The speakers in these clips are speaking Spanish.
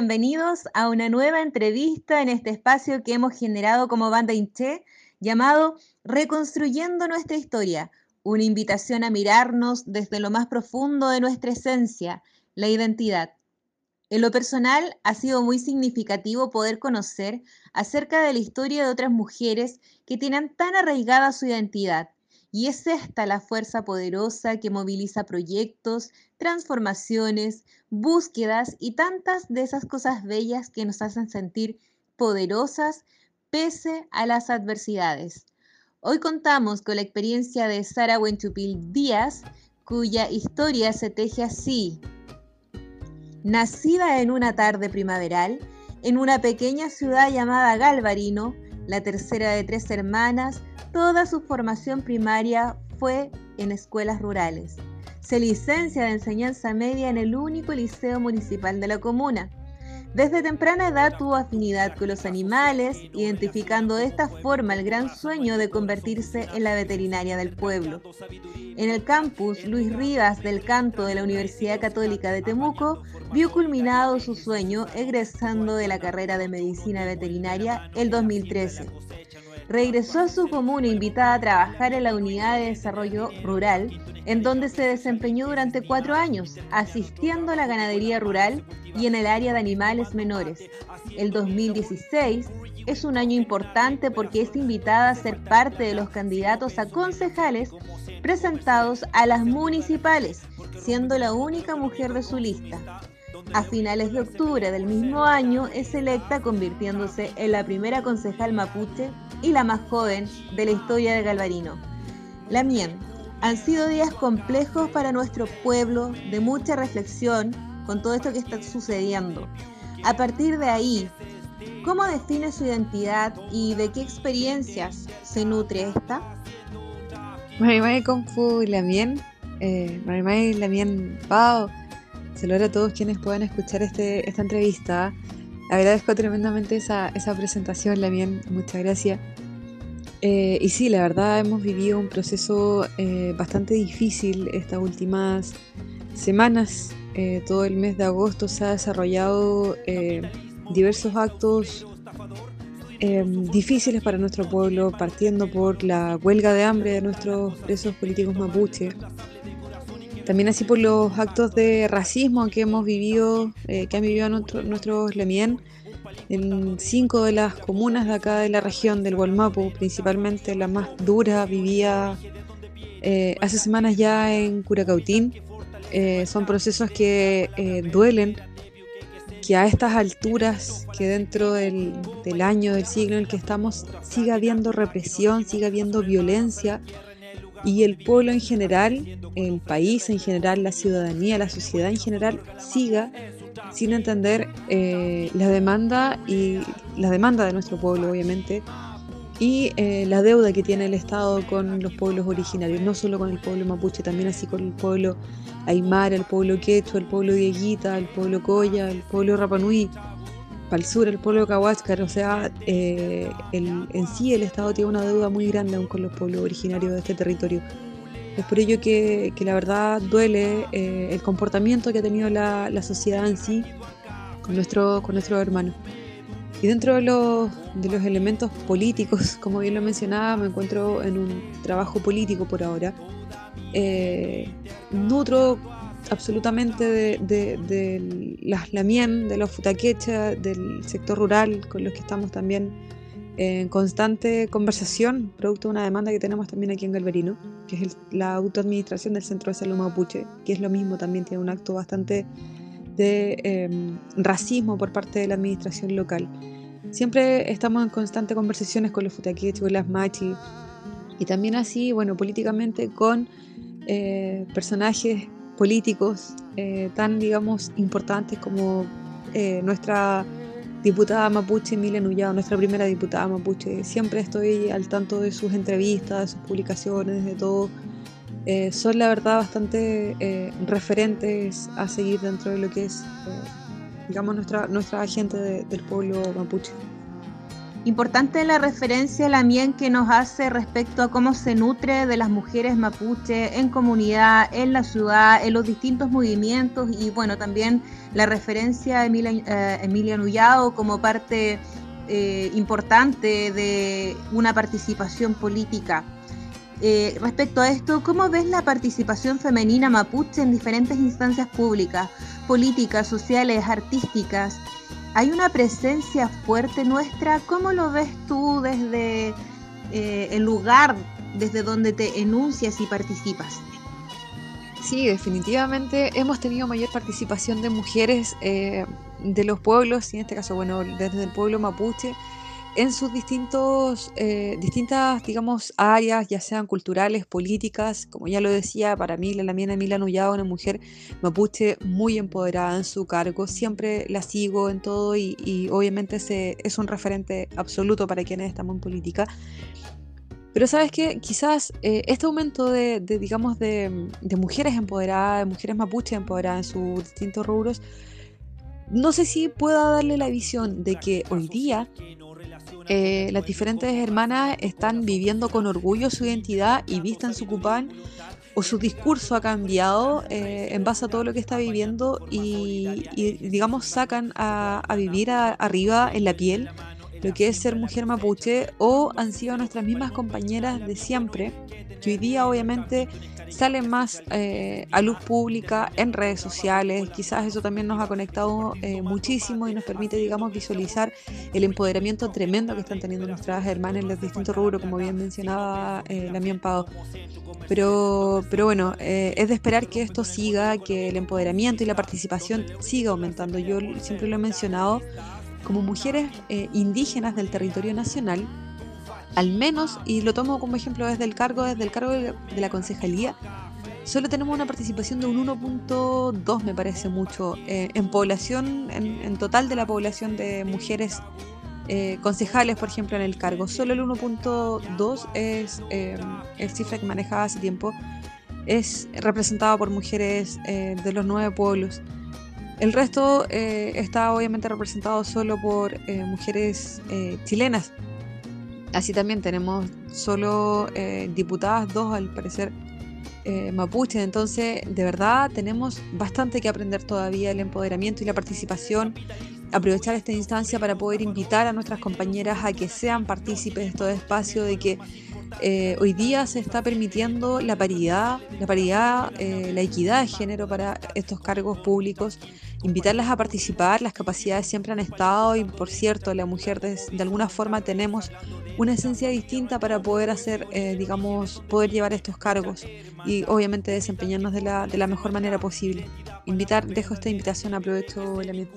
Bienvenidos a una nueva entrevista en este espacio que hemos generado como banda Inche llamado Reconstruyendo nuestra historia, una invitación a mirarnos desde lo más profundo de nuestra esencia, la identidad. En lo personal, ha sido muy significativo poder conocer acerca de la historia de otras mujeres que tienen tan arraigada su identidad. Y es esta la fuerza poderosa que moviliza proyectos, transformaciones, búsquedas y tantas de esas cosas bellas que nos hacen sentir poderosas pese a las adversidades. Hoy contamos con la experiencia de Sara Wenchupil Díaz, cuya historia se teje así, Nacida en una tarde primaveral, en una pequeña ciudad llamada Galvarino, la tercera de tres hermanas, toda su formación primaria fue en escuelas rurales. Se licencia de enseñanza media en el único liceo municipal de la comuna. Desde temprana edad tuvo afinidad con los animales, identificando de esta forma el gran sueño de convertirse en la veterinaria del pueblo. En el campus Luis Rivas del Canto de la Universidad Católica de Temuco, vio culminado su sueño egresando de la carrera de medicina veterinaria el 2013. Regresó a su comuna invitada a trabajar en la unidad de desarrollo rural en donde se desempeñó durante cuatro años, asistiendo a la ganadería rural y en el área de animales menores. El 2016 es un año importante porque es invitada a ser parte de los candidatos a concejales presentados a las municipales, siendo la única mujer de su lista. A finales de octubre del mismo año es electa convirtiéndose en la primera concejal mapuche y la más joven de la historia de Galvarino. La Mien, han sido días complejos para nuestro pueblo, de mucha reflexión con todo esto que está sucediendo. A partir de ahí, ¿cómo define su identidad y de qué experiencias se nutre esta? Marimay Confu Lamien, eh, Marimay Lamien Pau, saludos a todos quienes puedan escuchar este, esta entrevista. Agradezco tremendamente esa, esa presentación, Lamien, muchas gracias. Eh, y sí, la verdad hemos vivido un proceso eh, bastante difícil estas últimas semanas. Eh, todo el mes de agosto se ha desarrollado diversos actos difíciles para nuestro pueblo, partiendo por la huelga de hambre de nuestros presos políticos mapuche. También así por los actos de racismo que hemos vivido, que han vivido nuestros Lemien en cinco de las comunas de acá de la región del Gualmapu, principalmente la más dura, vivía eh, hace semanas ya en Curacautín. Eh, son procesos que eh, duelen, que a estas alturas, que dentro del, del, año, del siglo en el que estamos, siga habiendo represión, siga habiendo violencia y el pueblo en general, el país en general, la ciudadanía, la sociedad en general, siga sin entender eh, la demanda y la demanda de nuestro pueblo, obviamente, y eh, la deuda que tiene el Estado con los pueblos originarios, no solo con el pueblo mapuche, también así con el pueblo aymara, el pueblo quechua, el pueblo dieguita, el pueblo coya, el pueblo rapanui, para el sur el pueblo cahuáscar, o sea, eh, en sí el Estado tiene una deuda muy grande aún con los pueblos originarios de este territorio. Es por ello que, la verdad duele eh, el comportamiento que ha tenido la, sociedad en sí con, nuestro, con nuestros hermanos. Y dentro de los, de los elementos políticos, como bien lo mencionaba, me encuentro en un trabajo político por ahora. Eh, nutro absolutamente de, de, de, las lamien, de los futaquecha, del sector rural, con los que estamos también en constante conversación, producto de una demanda que tenemos también aquí en Galverino, que es la autoadministración del Centro de Salud Mapuche, que es lo mismo, también tiene un acto bastante de em, racismo por parte de la administración local. Siempre estamos en constante conversaciones con los futaquiches, con las machi, y también así, bueno, políticamente con eh, personajes políticos eh, tan, digamos, importantes como eh, nuestra diputada mapuche Emilia Nullado, nuestra primera diputada mapuche. Siempre estoy al tanto de sus entrevistas, de sus publicaciones, de todo. Eh, son la verdad bastante eh, referentes a seguir dentro de lo que es, digamos, nuestra, nuestra gente del pueblo mapuche. Importante la referencia también que nos hace respecto a cómo se nutre de las mujeres mapuche en comunidad, en la ciudad, en los distintos movimientos y bueno, también la referencia a Emilia, eh, como parte eh, importante de una participación política. Eh, respecto a esto, ¿cómo ves la participación femenina mapuche en diferentes instancias públicas, políticas, sociales, artísticas? Hay una presencia fuerte nuestra. ¿Cómo lo ves tú desde eh, el lugar desde donde te enuncias y participas? Sí, definitivamente hemos tenido mayor participación de mujeres eh, de los pueblos, y en este caso, bueno, desde el pueblo mapuche, en sus distintos, eh, distintas, digamos, áreas, ya sean culturales, políticas, como ya lo decía, para mí la Lamina Emilia Nullado, una mujer mapuche muy empoderada en su cargo, siempre la sigo en todo y, obviamente se, es un referente absoluto para quienes estamos en política. Pero sabes que quizás eh, este aumento de, digamos, de, de, mujeres empoderadas, de mujeres mapuche empoderadas en sus distintos rubros, no sé si pueda darle la visión de que hoy día eh, las diferentes hermanas están viviendo con orgullo su identidad y vistan su cupán o su discurso ha cambiado eh, en base a todo lo que está viviendo y, digamos sacan a, vivir arriba en la piel lo que es ser mujer mapuche o han sido nuestras mismas compañeras de siempre que hoy día obviamente salen más eh, a luz pública en redes sociales. Quizás eso también nos ha conectado eh, muchísimo y nos permite, digamos, visualizar el empoderamiento tremendo que están teniendo nuestras hermanas en los distintos rubros, como bien mencionaba eh, la Pado. Pero, pero bueno, eh, es de esperar que esto siga, que el empoderamiento y la participación siga aumentando. Yo siempre lo he mencionado, como mujeres indígenas del territorio nacional, al menos, y lo tomo como ejemplo desde el cargo, desde el cargo de, la concejalía, solo tenemos una participación de un 1.2 me parece mucho eh, en población, en, total de la población de mujeres eh, concejales, por ejemplo, en el cargo. Solo el 1.2 es eh, el cifra que manejaba hace tiempo, es representado por mujeres de los nueve pueblos. El resto está obviamente representado solo por mujeres chilenas. Así también tenemos solo eh, diputadas, dos al parecer eh, mapuche, entonces de verdad tenemos bastante que aprender todavía el empoderamiento y la participación, aprovechar esta instancia para poder invitar a nuestras compañeras a que sean partícipes de este espacio, de que eh, hoy día se está permitiendo la paridad, la paridad, la equidad de género para estos cargos públicos, invitarlas a participar, las capacidades siempre han estado y por cierto, la mujer de alguna forma tenemos una esencia distinta para poder hacer, eh, digamos, poder llevar estos cargos y obviamente desempeñarnos de la, de la mejor manera posible. Invitar, dejo esta invitación, aprovecho la misma.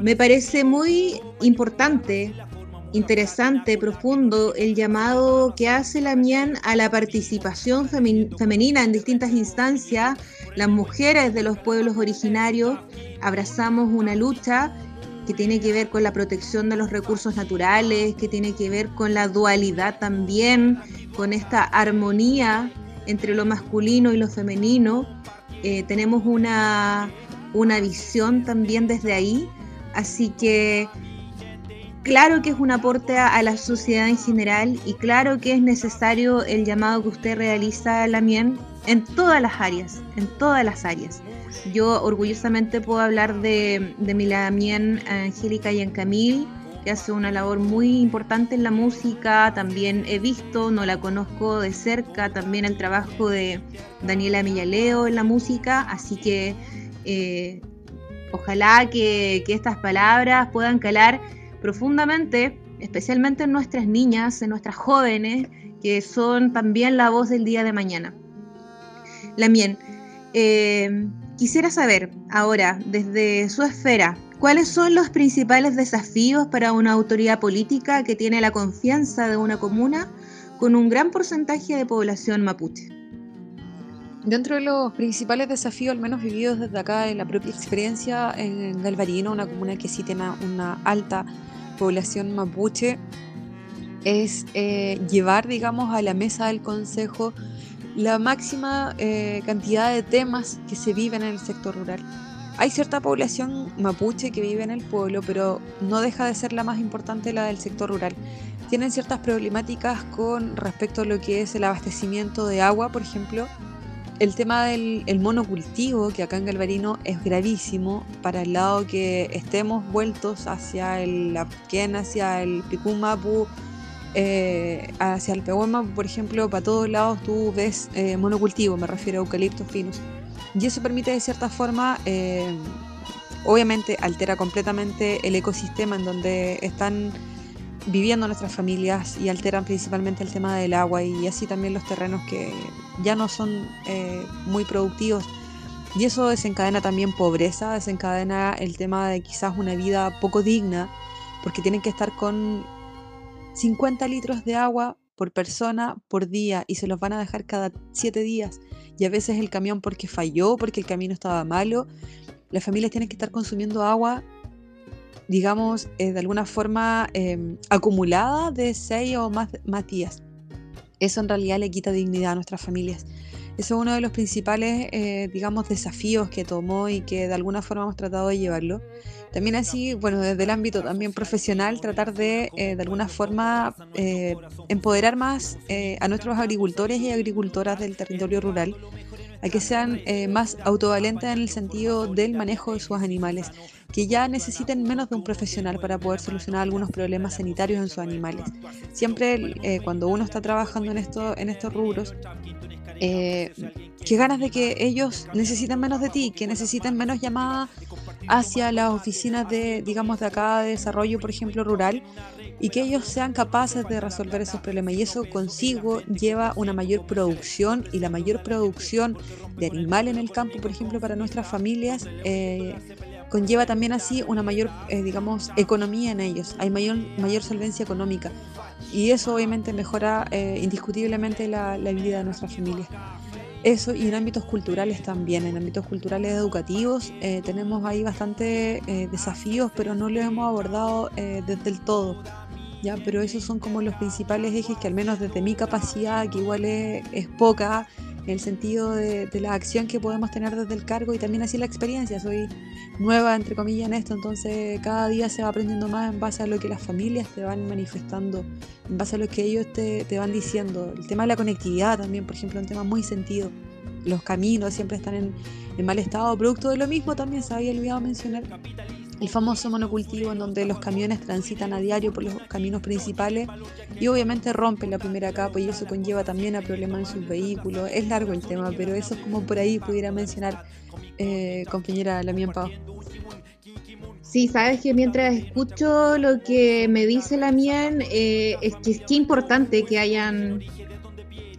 Me parece muy importante, interesante, profundo el llamado que hace la MIAN a la participación femenina en distintas instancias. Las mujeres de los pueblos originarios abrazamos una lucha que tiene que ver con la protección de los recursos naturales, que tiene que ver con la dualidad también, con esta armonía entre lo masculino y lo femenino. Eh, tenemos una, una visión también desde ahí, así que claro que es un aporte a, la sociedad en general y claro que es necesario el llamado que usted realiza, Lamien, en todas las áreas, en todas las áreas. Yo orgullosamente puedo hablar de, de mi Lamien Angélica y Camil, que hace una labor muy importante en la música, también he visto, no la conozco de cerca, también el trabajo de Daniela Millaleo en la música, así que eh, ojalá que estas palabras puedan calar profundamente, especialmente en nuestras niñas, en nuestras jóvenes, que son también la voz del día de mañana. Lamien, eh, quisiera saber ahora, desde su esfera, ¿cuáles son los principales desafíos para una autoridad política que tiene la confianza de una comuna con un gran porcentaje de población mapuche? Dentro de los principales desafíos, al menos vividos desde acá en la propia experiencia en Galvarino, una comuna que sí tiene una alta población mapuche, es eh, llevar, digamos, a la mesa del Consejo la máxima eh, cantidad de temas que se viven en el sector rural. Hay cierta población mapuche que vive en el pueblo, pero no deja de ser la más importante la del sector rural. Tienen ciertas problemáticas con respecto a lo que es el abastecimiento de agua, por ejemplo. El tema del monocultivo, que acá en Galvarino es gravísimo, para el lado que estemos vueltos hacia el Apquén, hacia el Picumapu, eh, hacia el Pehuema, por ejemplo, para todos lados tú ves eh, monocultivo, me refiero a eucaliptos finos. Y eso permite de cierta forma, eh, obviamente altera completamente el ecosistema en donde están viviendo nuestras familias y alteran principalmente el tema del agua y así también los terrenos que ya no son muy productivos. Y eso desencadena también pobreza, desencadena el tema de quizás una vida poco digna, porque tienen que estar con 50 litros de agua por persona por día y se los van a dejar cada 7 días. Y a veces el camión porque falló, porque el camino estaba malo. Las familias tienen que estar consumiendo agua, digamos, eh, de alguna forma em, acumulada de 6 o más, más días. Eso en realidad le quita dignidad a nuestras familias. Eso es uno de los principales, eh, digamos, desafíos que tomó y que de alguna forma hemos tratado de llevarlo. También así, bueno, desde el ámbito también profesional, tratar de, eh, de alguna forma, eh, empoderar más a nuestros agricultores y agricultoras del territorio rural a que sean más autovalentes en el sentido del manejo de sus animales, que ya necesiten menos de un profesional para poder solucionar algunos problemas sanitarios en sus animales. Siempre cuando uno está trabajando en, esto, en estos rubros, eh, qué ganas de que ellos necesiten menos de ti, que necesiten menos llamadas hacia las oficinas de, digamos, de acá de desarrollo, por ejemplo, rural, y que ellos sean capaces de resolver esos problemas. Y eso consigo lleva una mayor producción y la mayor producción de animal en el campo, por ejemplo, para nuestras familias. Eh, conlleva también así una mayor, eh, digamos, economía en ellos, hay mayor, mayor solvencia económica y eso obviamente mejora eh, indiscutiblemente la, vida de nuestra familia. Eso y en ámbitos culturales también, en ámbitos culturales educativos eh, tenemos ahí bastante eh, desafíos, pero no los hemos abordado desde el todo. ¿ya? Pero esos son como los principales ejes que al menos desde mi capacidad, que igual es poca, el sentido de, la acción que podemos tener desde el cargo y también así la experiencia. Soy nueva, entre comillas, en esto, entonces cada día se va aprendiendo más en base a lo que las familias te van manifestando, en base a lo que ellos te, te van diciendo. El tema de la conectividad también, por ejemplo, un tema muy sentido. Los caminos siempre están en, en mal estado, producto de lo mismo también se había olvidado mencionar el famoso monocultivo en donde los camiones transitan a diario por los caminos principales y obviamente rompen la primera capa y eso conlleva también a problemas en sus vehículos. Es largo el tema, pero eso es como por ahí pudiera mencionar eh, compañera Lamien Pau. Sí, sabes que mientras escucho lo que me dice Lamien, eh, es que es importante que hayan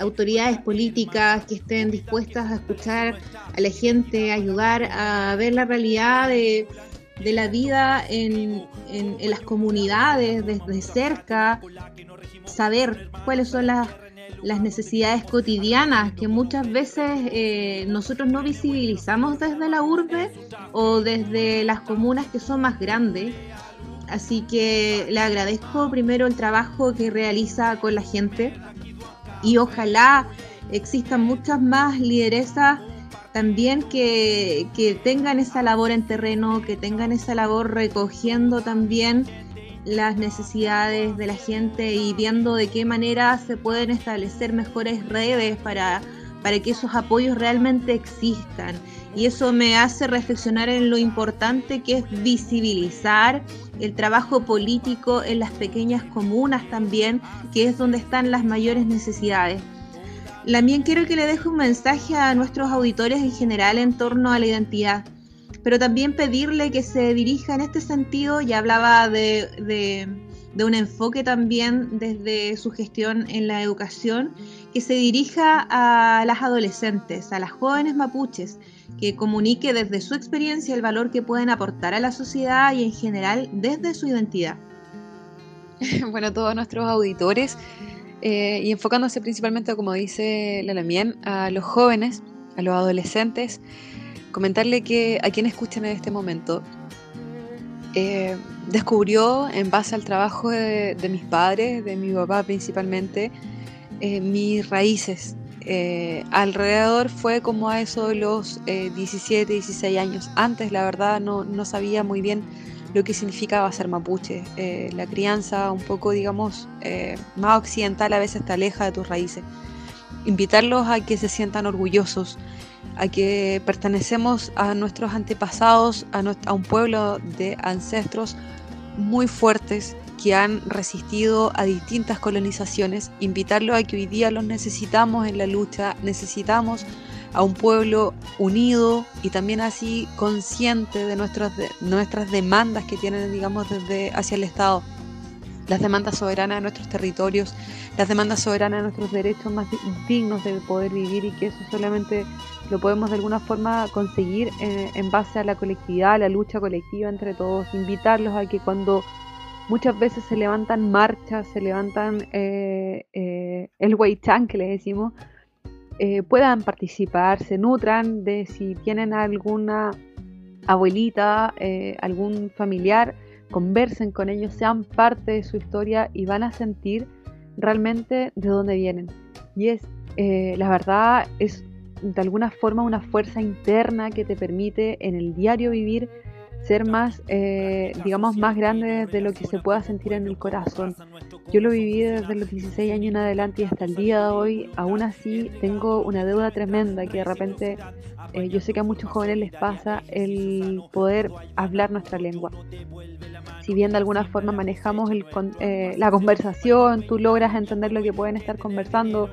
autoridades políticas que estén dispuestas a escuchar a la gente, ayudar a ver la realidad de de la vida en, las comunidades desde cerca, saber cuáles son las, necesidades cotidianas que muchas veces eh, nosotros no visibilizamos desde la urbe o desde las comunas que son más grandes. Así que le agradezco primero el trabajo que realiza con la gente y ojalá existan muchas más lideresas también que, tengan esa labor en terreno, que tengan esa labor recogiendo también las necesidades de la gente y viendo de qué manera se pueden establecer mejores redes para, para que esos apoyos realmente existan. Y eso me hace reflexionar en lo importante que es visibilizar el trabajo político en las pequeñas comunas también, que es donde están las mayores necesidades. También quiero que le deje un mensaje a nuestros auditores en general en torno a la identidad, pero también pedirle que se dirija en este sentido, ya hablaba de, un enfoque también desde su gestión en la educación, que se dirija a las adolescentes, a las jóvenes mapuches, que comunique desde su experiencia el valor que pueden aportar a la sociedad y en general desde su identidad. Bueno, todos nuestros auditores eh, y enfocándose principalmente, como dice Lalamien, a los jóvenes, a los adolescentes, comentarle que a quien escuchan en este momento, eh, descubrió en base al trabajo de, mis padres, de mi papá principalmente, eh, mis raíces, alrededor fue como a eso de los 17, 16 años. Antes, la verdad, no, no, sabía muy bien lo que significaba ser mapuche. la crianza un poco, digamos, más occidental a veces te aleja de tus raíces. Invitarlos a que se sientan orgullosos, a que pertenecemos a nuestros antepasados, a un pueblo de ancestros muy fuertes que han resistido a distintas colonizaciones, invitarlos a que hoy día los necesitamos en la lucha, necesitamos a un pueblo unido y también así consciente de, nuestras nuestras demandas que tienen, digamos, desde hacia el Estado. Las demandas soberanas de nuestros territorios, las demandas soberanas de nuestros derechos más dignos de poder vivir y que eso solamente lo podemos de alguna forma conseguir eh, en base a la colectividad, a la lucha colectiva entre todos, invitarlos a que cuando muchas veces se levantan marchas, se levantan eh, eh, el Weichan que le decimos, puedan participar, se nutran de si tienen alguna abuelita, algún familiar, conversen con ellos, sean parte de su historia y van a sentir realmente de dónde vienen. Y es, la verdad, es de alguna forma una fuerza interna que te permite en el diario vivir ser más, eh, digamos, más grande de lo que se pueda sentir en el corazón. Yo lo viví desde los 16 años en adelante y hasta el día de hoy, aún así tengo una deuda tremenda que de repente eh, yo sé que a muchos jóvenes les pasa el poder hablar nuestra lengua. Si bien de alguna forma manejamos el, eh, la conversación, tú logras entender lo que pueden estar conversando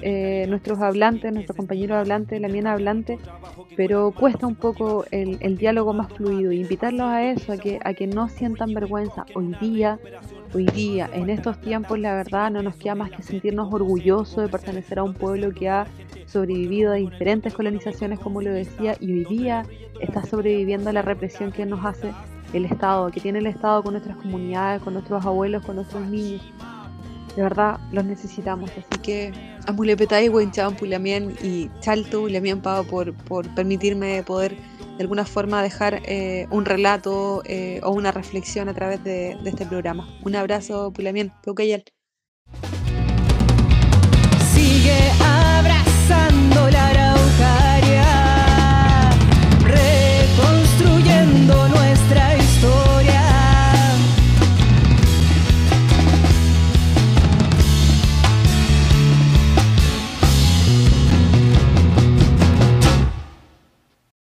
eh, nuestros hablantes, nuestros compañeros hablantes, la miena hablante, pero cuesta un poco el, diálogo más fluido. Invitarlos a eso, a que, a que no sientan vergüenza. Hoy día, hoy día, en estos tiempos, la verdad, no nos queda más que sentirnos orgullosos de pertenecer a un pueblo que ha sobrevivido a diferentes colonizaciones, como lo decía, y hoy día está sobreviviendo a la represión que nos hace el Estado, que tiene el Estado con nuestras comunidades, con nuestros abuelos, con nuestros niños de verdad los necesitamos. Así que Amulepetay, Wenchan, Pulamien y Chalto, Pulamien Pau por, por permitirme poder de alguna forma dejar eh, un relato eh, o una reflexión a través de, este programa. Un abrazo, Pulamien, Peucayal. Sigue